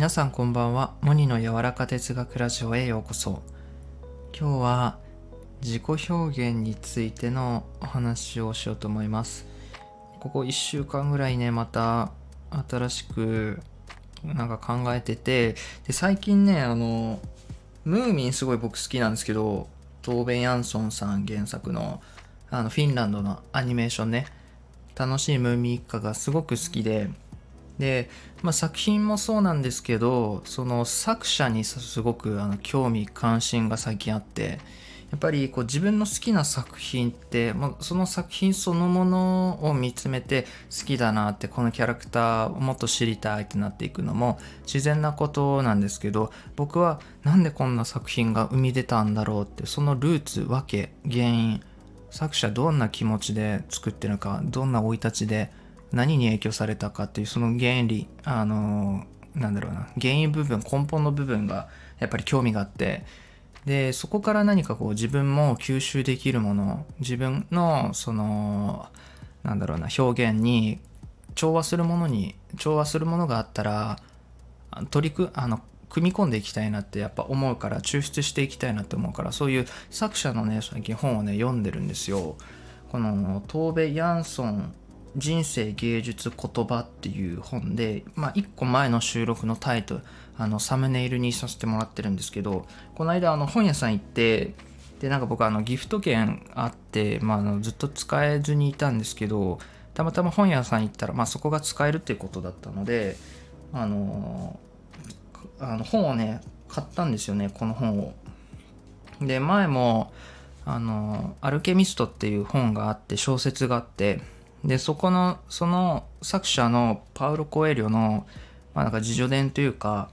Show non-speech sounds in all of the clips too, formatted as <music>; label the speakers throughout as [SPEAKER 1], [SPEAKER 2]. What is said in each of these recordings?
[SPEAKER 1] 皆さんこんばんは。モニの柔らか哲学ラジオへようこそ。今日は自己表現についてのお話をしようと思います。ここ1週間ぐらいね、また新しくなんか考えてて、で最近ね、あの、ムーミンすごい僕好きなんですけど、トーベン・ヤンソンさん原作のあのフィンランドのアニメーションね、楽しいムーミン一家がすごく好きで、で、まあ、作品もそうなんですけどその作者にすごくあの興味関心が最近あってやっぱりこう自分の好きな作品って、まあ、その作品そのものを見つめて好きだなってこのキャラクターをもっと知りたいってなっていくのも自然なことなんですけど僕はなんでこんな作品が生み出たんだろうってそのルーツわけ原因作者どんな気持ちで作ってるのかどんな生い立ちで何に影響されたかっていうその原理あのなんだろうな原因部分根本の部分がやっぱり興味があってでそこから何かこう自分も吸収できるもの自分のそのなんだろうな表現に調和するものに調和するものがあったら取りくあの組み込んでいきたいなってやっぱ思うから抽出していきたいなって思うからそういう作者のね最近本をね読んでるんですよ。このトーベ・ヤンソン人生芸術言葉っていう本で、まあ、1個前の収録のタイトルあのサムネイルにさせてもらってるんですけどこの間あの本屋さん行ってでなんか僕あのギフト券あって、まあ、あのずっと使えずにいたんですけどたまたま本屋さん行ったら、まあ、そこが使えるっていうことだったのであのあの本をね買ったんですよねこの本を。で前もあの「アルケミスト」っていう本があって小説があってでそこのその作者のパウロ・コエリョの、まあ、なんか自叙伝というか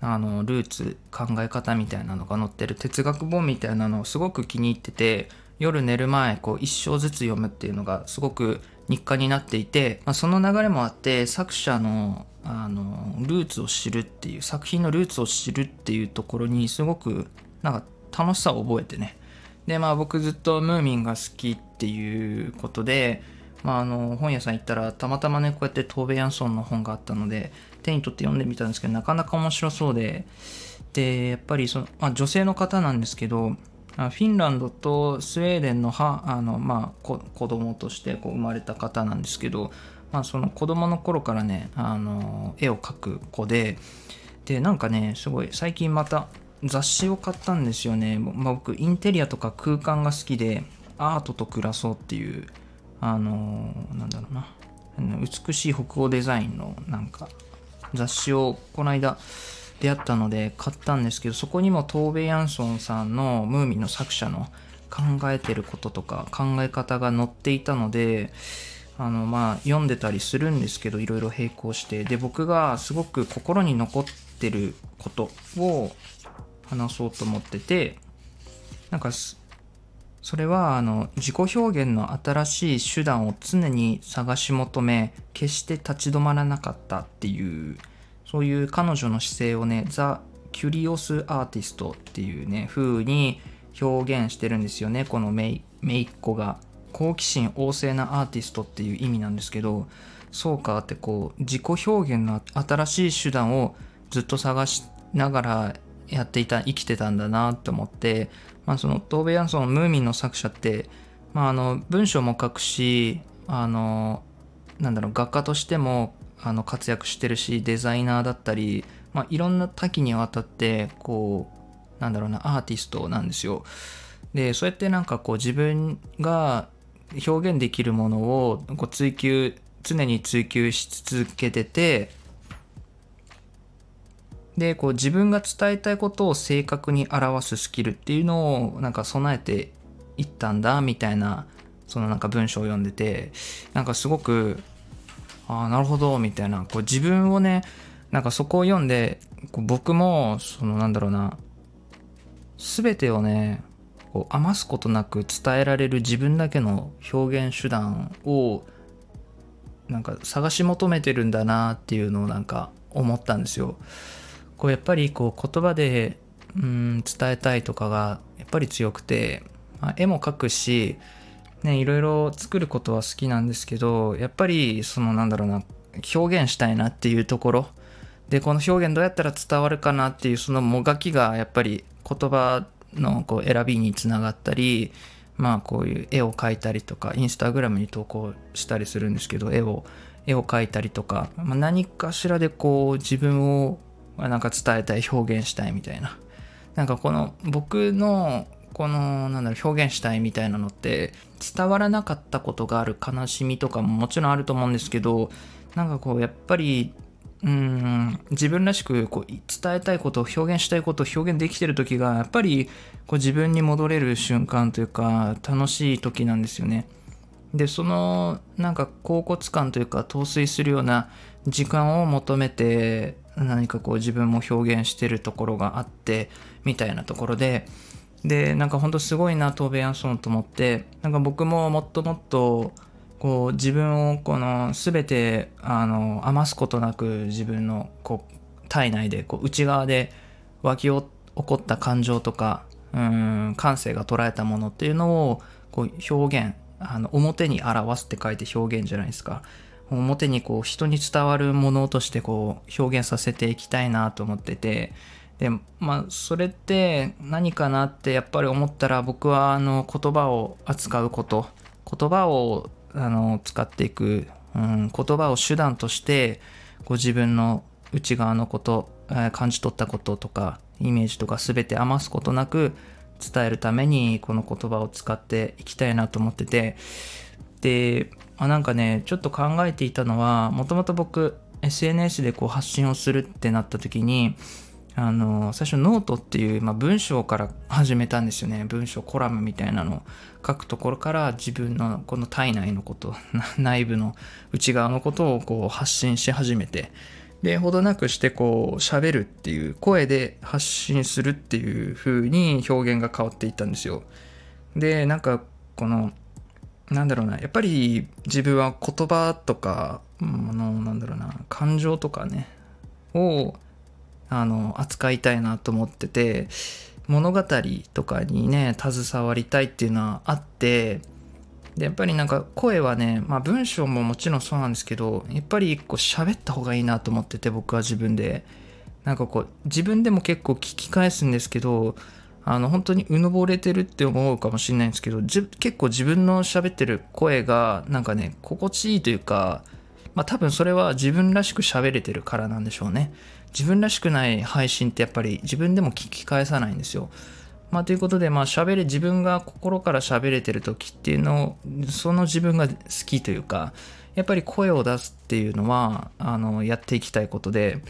[SPEAKER 1] あのルーツ考え方みたいなのが載ってる哲学本みたいなのをすごく気に入ってて夜寝る前こう一章ずつ読むっていうのがすごく日課になっていて、まあ、その流れもあって作者のあのルーツを知るっていう作品のルーツを知るっていうところにすごくなんか楽しさを覚えてね。でまあ僕ずっとムーミンが好きっていうことでまあ、あの本屋さん行ったらたまたまねこうやってトーベ・ヤンソンの本があったので手に取って読んでみたんですけどなかなか面白そうで。でやっぱりその、まあ、女性の方なんですけどフィンランドとスウェーデンのはあの、まあ、子供としてこう生まれた方なんですけど、まあ、その子供の頃からねあの絵を描く子ででなんかねすごい最近また雑誌を買ったんですよね、まあ、僕インテリアとか空間が好きでアートと暮らそうっていうあのなんだろうな。美しい北欧デザインのなんか雑誌をこの間出会ったので買ったんですけどそこにもトーベ・ヤンソンさんのムーミンの作者の考えてることとか考え方が載っていたのであのまあ読んでたりするんですけどいろいろ並行してで僕がすごく心に残ってることを話そうと思っててなんかそれはあの自己表現の新しい手段を常に探し求め決して立ち止まらなかったっていうそういう彼女の姿勢をねザ・キュリオス・アーティストっていうね風に表現してるんですよねこのめいっ子が。好奇心旺盛なアーティストっていう意味なんですけどそうかってこう自己表現の新しい手段をずっと探しながらやっていた生きてたんだなって思ってまあ、そのトーベ・ヤンソンのムーミンの作者って、まあ、あの文章も書くしあのなんだろう画家としてもあの活躍してるしデザイナーだったり、まあ、いろんな多岐にわたってこうなんだろうなアーティストなんですよ。でそうやってなんかこう自分が表現できるものをこう追求常に追求し続けててでこう自分が伝えたいことを正確に表すスキルっていうのをなんか備えていったんだみたいなそのなんか文章を読んでてなんかすごくああなるほどみたいなこう自分をねなんかそこを読んでこう僕もそのなんだろうな全てをねこう余すことなく伝えられる自分だけの表現手段をなんか探し求めてるんだなっていうのをなんか思ったんですよ。こうやっぱりこう言葉でうん伝えたいとかがやっぱり強くて、まあ、絵も描くし、ね、いろいろ作ることは好きなんですけどやっぱりそのなんだろうな表現したいなっていうところ。でこの表現どうやったら伝わるかなっていうそのもがきがやっぱり言葉のこう選びにつながったりまあこういう絵を描いたりとかインスタグラムに投稿したりするんですけど絵を絵を描いたりとか、まあ、何かしらでこう自分をなんか伝えたい表現したいみたいななんかこの僕のこのなんだろう表現したいみたいなのって伝わらなかったことがある悲しみとかももちろんあると思うんですけどなんかこうやっぱりうん自分らしくこう伝えたいことを表現したいことを表現できてる時がやっぱりこう自分に戻れる瞬間というか楽しい時なんですよね。でそのなんか恍惚感というか陶酔するような時間を求めて何かこう自分も表現してるところがあってみたいなところででなんかほんとすごいなトーベ・ヤンソンと思ってなんか僕ももっともっとこう自分をこの全てあの余すことなく自分のこう体内でこう内側で湧き起こった感情とかうん感性が捉えたものっていうのをこう表現あの表に表すって書いて表現じゃないですか。表にこう人に伝わるものとしてこう表現させていきたいなと思ってて。でまあそれって何かなってやっぱり思ったら僕はあの言葉を扱うこと。言葉をあの使っていく、うん、言葉を手段としてこう自分の内側のこと、感じ取ったこととかイメージとか全て余すことなく伝えるためにこの言葉を使っていきたいなと思ってて。で、まあ、なんかねちょっと考えていたのはもともと僕 SNS でこう発信をするってなった時にあの最初ノートっていう、まあ、文章から始めたんですよね。文章コラムみたいなのを書くところから自分のこの体内のこと <laughs> 内部の内側のことをこう発信し始めて。でほどなくしてこう喋るっていう声で発信するっていう風に表現が変わっていったんですよ。でなんかこのなんだろうなやっぱり自分は言葉とかあのなんだろうな感情とかねをあの扱いたいなと思ってて物語とかにね携わりたいっていうのはあってでやっぱりなんか声はね、まあ、文章ももちろんそうなんですけどやっぱり一個喋った方がいいなと思ってて僕は自分でなんかこう自分でも結構聞き返すんですけどあの本当にうぬぼれてるって思うかもしれないんですけど結構自分の喋ってる声がなんかね心地いいというかまあ多分それは自分らしく喋れてるからなんでしょうね自分らしくない配信ってやっぱり自分でも聞き返さないんですよ。まあ、ということで、まあ、喋れ、自分が心から喋れてる時っていうのを、その自分が好きというか、やっぱり声を出すっていうのは、あの、やっていきたいことで、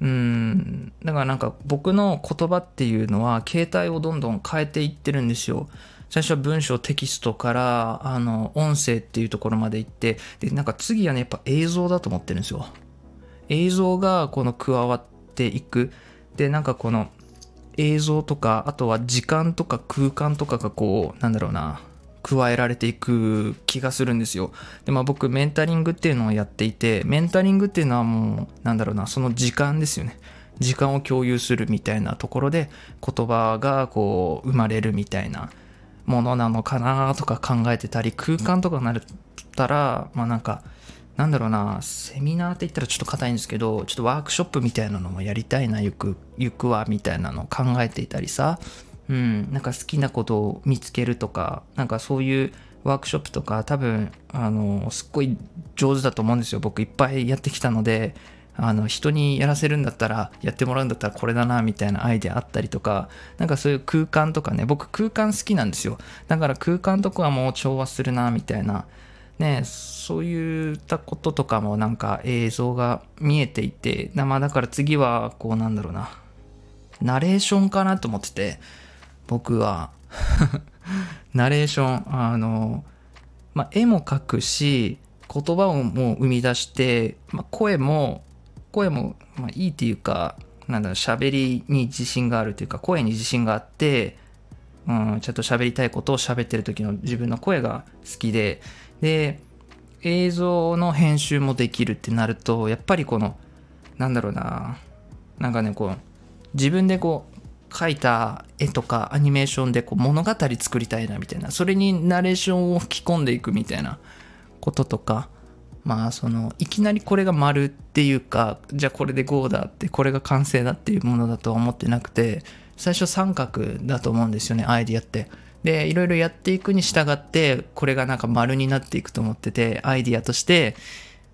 [SPEAKER 1] うん、だからなんか僕の言葉っていうのは、携帯をどんどん変えていってるんですよ。最初は文章テキストからあの音声っていうところまで行ってでなんか次はねやっぱ映像だと思ってるんですよ映像がこの加わっていくでなんかこの映像とかあとは時間とか空間とかがこうなんだろうな加えられていく気がするんですよ。でまあ僕メンタリングっていうのをやっていてメンタリングっていうのはもうなんだろうなその時間ですよね。時間を共有するみたいなところで言葉がこう生まれるみたいなものなのかなとか考えてたり空間とかになったらまあなんかなんだろうな、セミナーって言ったらちょっと硬いんですけど、ちょっとワークショップみたいなのもやりたいな、ゆく、ゆくは、みたいなのを考えていたりさ、うん、なんか好きなことを見つけるとか、なんかそういうワークショップとか、多分、あの、すっごい上手だと思うんですよ。僕いっぱいやってきたので、あの人にやらせるんだったらやってもらうんだったらこれだなみたいなアイデアあったりとかなんかそういう空間とかね。僕空間好きなんですよ。だから空間とかはもう調和するなみたいなね、そういったこととかもなんか映像が見えていて、まあだから次はこうなんだろうな、ナレーションかなと思ってて、僕は。<laughs> ナレーション、あの、まあ絵も描くし、言葉をもう生み出して、まあ、声も、声も、まあ、いいっていうか、なんだろう、喋りに自信があるというか、声に自信があって、うん、ちゃんと喋りたいことを喋ってる時の自分の声が好きで、で映像の編集もできるってなるとやっぱりこのなんだろうななんかねこう自分でこう描いた絵とかアニメーションでこう物語作りたいなみたいなそれにナレーションを吹き込んでいくみたいなこととかまあそのいきなりこれが丸っていうかじゃあこれで5だってこれが完成だっていうものだとは思ってなくて最初三角だと思うんですよねアイディアって。でいろいろやっていくに従ってこれがなんか丸になっていくと思っててアイディアとして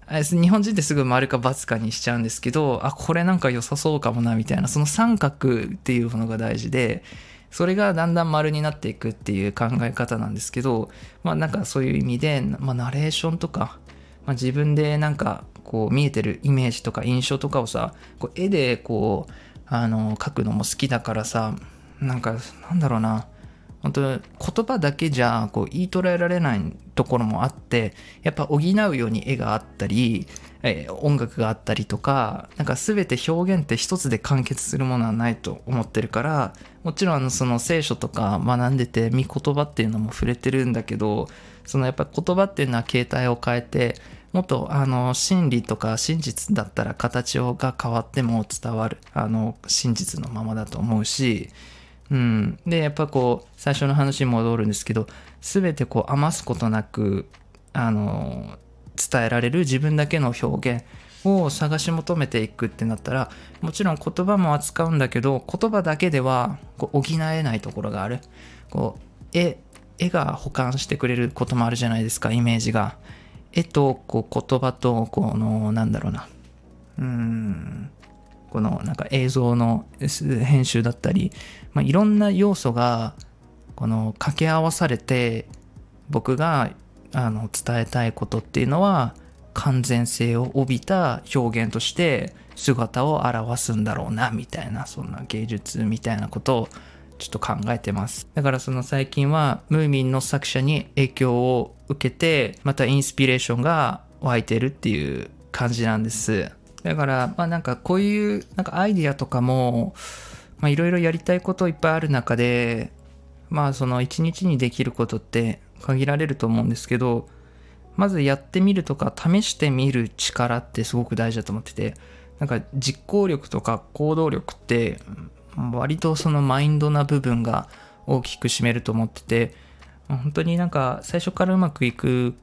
[SPEAKER 1] 日本人ってすぐ丸か×かにしちゃうんですけどあこれなんか良さそうかもなみたいなその三角っていうものが大事でそれがだんだん丸になっていくっていう考え方なんですけどまあなんかそういう意味で、まあ、ナレーションとか、まあ、自分でなんかこう見えてるイメージとか印象とかをさこう絵でこうあの描くのも好きだからさなんかなんだろうな。本当言葉だけじゃこう言い捉えられないところもあってやっぱ補うように絵があったり、えー、音楽があったりとかなんか全て表現って一つで完結するものはないと思ってるからもちろんその聖書とか学んでて見言葉っていうのも触れてるんだけどそのやっぱ言葉っていうのは形態を変えてもっとあの真理とか真実だったら形が変わっても伝わるあの真実のままだと思うしうん、でやっぱこう最初の話に戻るんですけど全てこう余すことなくあの伝えられる自分だけの表現を探し求めていくってなったらもちろん言葉も扱うんだけど言葉だけではこう補えないところがある。こう絵絵が保管してくれることもあるじゃないですかイメージが。絵とこう言葉とこのなんだろうな。うん。このなんか映像の編集だったり、まあ、いろんな要素がこの掛け合わされて僕があの伝えたいことっていうのは完全性を帯びた表現として姿を表すんだろうなみたいなそんな芸術みたいなことをちょっと考えてます。だからその最近はムーミンの作者に影響を受けてまたインスピレーションが湧いてるっていう感じなんです。だから、まあなんかこういうなんかアイディアとかも、いろいろやりたいこといっぱいある中で、まあその一日にできることって限られると思うんですけど、まずやってみるとか試してみる力ってすごく大事だと思ってて、なんか実行力とか行動力って割とそのマインドな部分が大きく占めると思ってて、本当になんか最初からうまくいく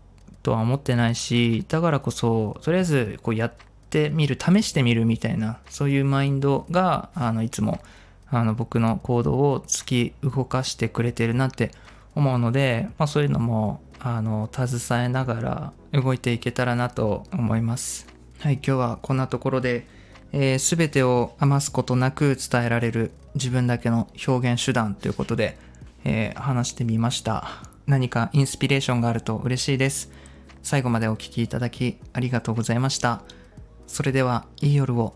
[SPEAKER 1] とは思ってないし、だからこそ、とりあえずこうやってってみる試してみるみたいなそういうマインドがあのいつもあの僕の行動を突き動かしてくれてるなって思うので、まあ、そういうのもあの携えながら動いていけたらなと思います。はい、今日はこんなところで、えー、全てを余すことなく伝えられる自分だけの表現手段ということで、えー、話してみました。何かインスピレーションがあると嬉しいです。最後までお聴きいただきありがとうございました。それでは、いい夜を。